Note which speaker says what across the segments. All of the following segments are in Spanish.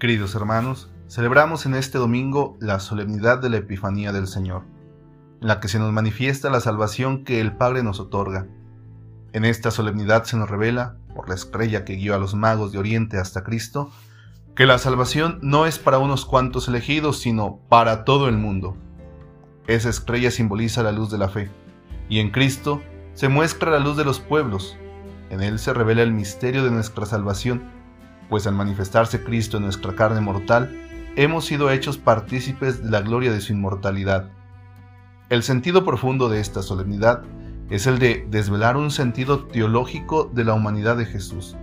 Speaker 1: Queridos hermanos, celebramos en este domingo la solemnidad de la Epifanía del Señor, en la que se nos manifiesta la salvación que el Padre nos otorga. En esta solemnidad se nos revela, por la estrella que guió a los magos de Oriente hasta Cristo, que la salvación no es para unos cuantos elegidos, sino para todo el mundo. Esa estrella simboliza la luz de la fe, y en Cristo se muestra la luz de los pueblos. En Él se revela el misterio de nuestra salvación, pues al manifestarse Cristo en nuestra carne mortal, hemos sido hechos partícipes de la gloria de su inmortalidad. El sentido profundo de esta solemnidad es el de desvelar un sentido teológico de la humanidad de Jesús,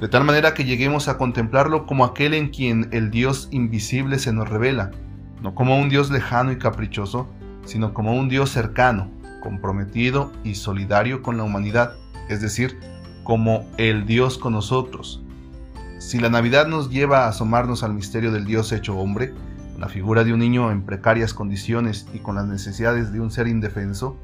Speaker 1: de tal manera que lleguemos a contemplarlo como aquel en quien el Dios invisible se nos revela, no como un Dios lejano y caprichoso, sino como un Dios cercano, comprometido y solidario con la humanidad, es decir, como el Dios con nosotros. Si la Navidad nos lleva a asomarnos al misterio del Dios hecho hombre, la figura de un niño en precarias condiciones y con las necesidades de un ser indefenso,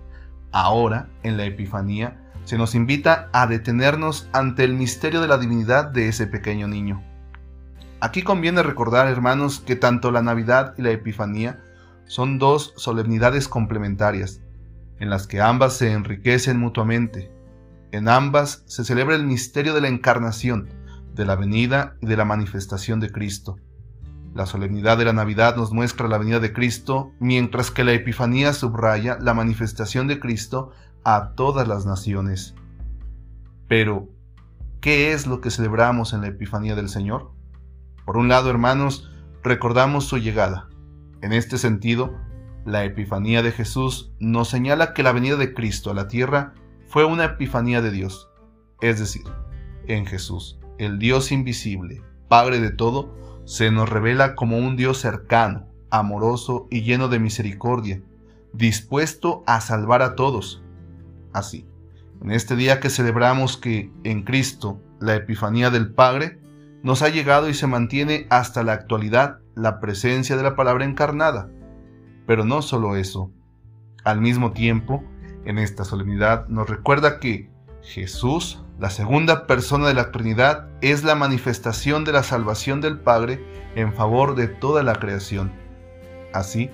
Speaker 1: ahora, en la Epifanía, se nos invita a detenernos ante el misterio de la divinidad de ese pequeño niño. Aquí conviene recordar, hermanos, que tanto la Navidad y la Epifanía son dos solemnidades complementarias, en las que ambas se enriquecen mutuamente. En ambas se celebra el misterio de la encarnación, de la venida y de la manifestación de Cristo. La solemnidad de la Navidad nos muestra la venida de Cristo, mientras que la Epifanía subraya la manifestación de Cristo a todas las naciones. Pero, ¿qué es lo que celebramos en la Epifanía del Señor? Por un lado, hermanos, recordamos su llegada. En este sentido, la Epifanía de Jesús nos señala que la venida de Cristo a la tierra fue una epifanía de Dios, es decir, en Jesús, el Dios invisible, Padre de todo, se nos revela como un Dios cercano, amoroso y lleno de misericordia, dispuesto a salvar a todos. Así, en este día que celebramos que en Cristo la Epifanía del Padre nos ha llegado y se mantiene hasta la actualidad la presencia de la palabra encarnada, pero no solo eso. Al mismo tiempo, en esta solemnidad nos recuerda que Jesús, la segunda persona de la Trinidad, es la manifestación de la salvación del Padre en favor de toda la creación. Así,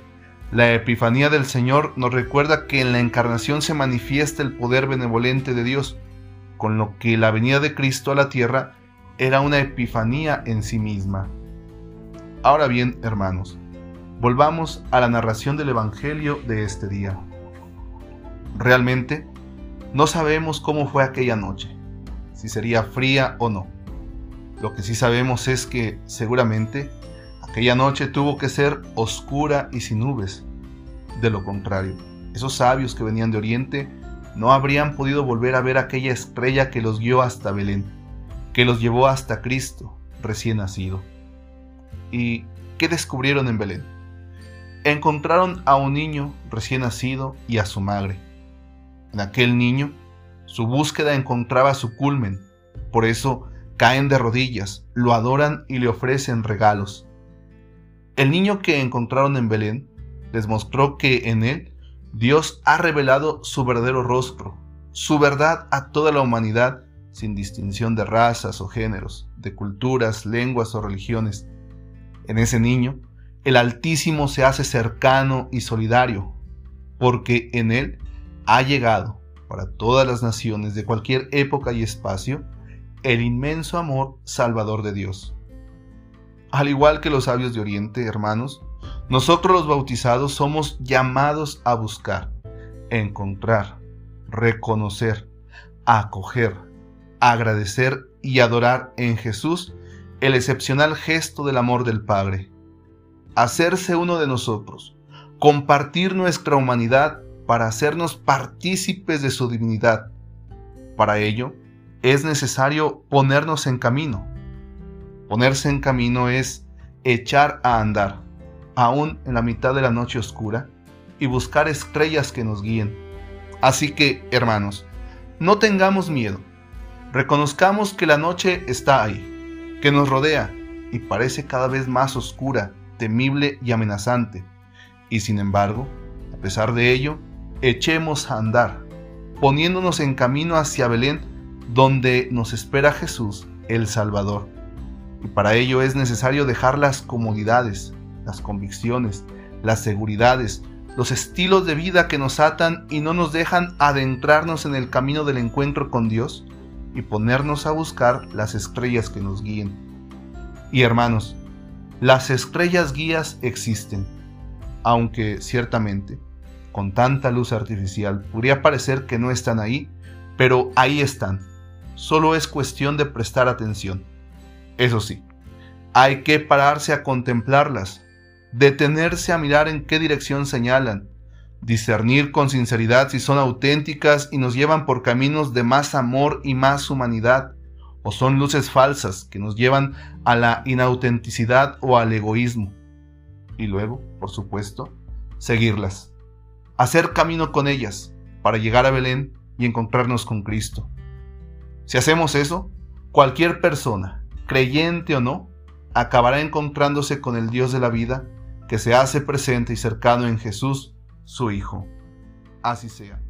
Speaker 1: la Epifanía del Señor nos recuerda que en la encarnación se manifiesta el poder benevolente de Dios, con lo que la venida de Cristo a la tierra era una epifanía en sí misma. Ahora bien, hermanos, volvamos a la narración del Evangelio de este día. Realmente, no sabemos cómo fue aquella noche, si sería fría o no. Lo que sí sabemos es que seguramente aquella noche tuvo que ser oscura y sin nubes. De lo contrario, esos sabios que venían de Oriente no habrían podido volver a ver aquella estrella que los guió hasta Belén, que los llevó hasta Cristo recién nacido. ¿Y qué descubrieron en Belén? encontraron a un niño recién nacido y a su madre. En aquel niño, su búsqueda encontraba su culmen, por eso caen de rodillas, lo adoran y le ofrecen regalos. El niño que encontraron en Belén les mostró que en él Dios ha revelado su verdadero rostro, su verdad a toda la humanidad sin distinción de razas o géneros, de culturas, lenguas o religiones. En ese niño, el Altísimo se hace cercano y solidario, porque en Él ha llegado para todas las naciones de cualquier época y espacio el inmenso amor salvador de Dios. Al igual que los sabios de Oriente, hermanos, nosotros los bautizados somos llamados a buscar, encontrar, reconocer, acoger, agradecer y adorar en Jesús el excepcional gesto del amor del Padre hacerse uno de nosotros, compartir nuestra humanidad para hacernos partícipes de su divinidad. Para ello, es necesario ponernos en camino. Ponerse en camino es echar a andar, aún en la mitad de la noche oscura, y buscar estrellas que nos guíen. Así que, hermanos, no tengamos miedo. Reconozcamos que la noche está ahí, que nos rodea y parece cada vez más oscura temible y amenazante. Y sin embargo, a pesar de ello, echemos a andar, poniéndonos en camino hacia Belén, donde nos espera Jesús, el Salvador. Y para ello es necesario dejar las comodidades, las convicciones, las seguridades, los estilos de vida que nos atan y no nos dejan adentrarnos en el camino del encuentro con Dios y ponernos a buscar las estrellas que nos guíen. Y hermanos, las estrellas guías existen, aunque ciertamente, con tanta luz artificial, podría parecer que no están ahí, pero ahí están. Solo es cuestión de prestar atención. Eso sí, hay que pararse a contemplarlas, detenerse a mirar en qué dirección señalan, discernir con sinceridad si son auténticas y nos llevan por caminos de más amor y más humanidad, o son luces falsas que nos llevan a la inautenticidad o al egoísmo. Y luego, por supuesto, seguirlas, hacer camino con ellas para llegar a Belén y encontrarnos con Cristo. Si hacemos eso, cualquier persona, creyente o no, acabará encontrándose con el Dios de la vida que se hace presente y cercano en Jesús, su Hijo. Así sea.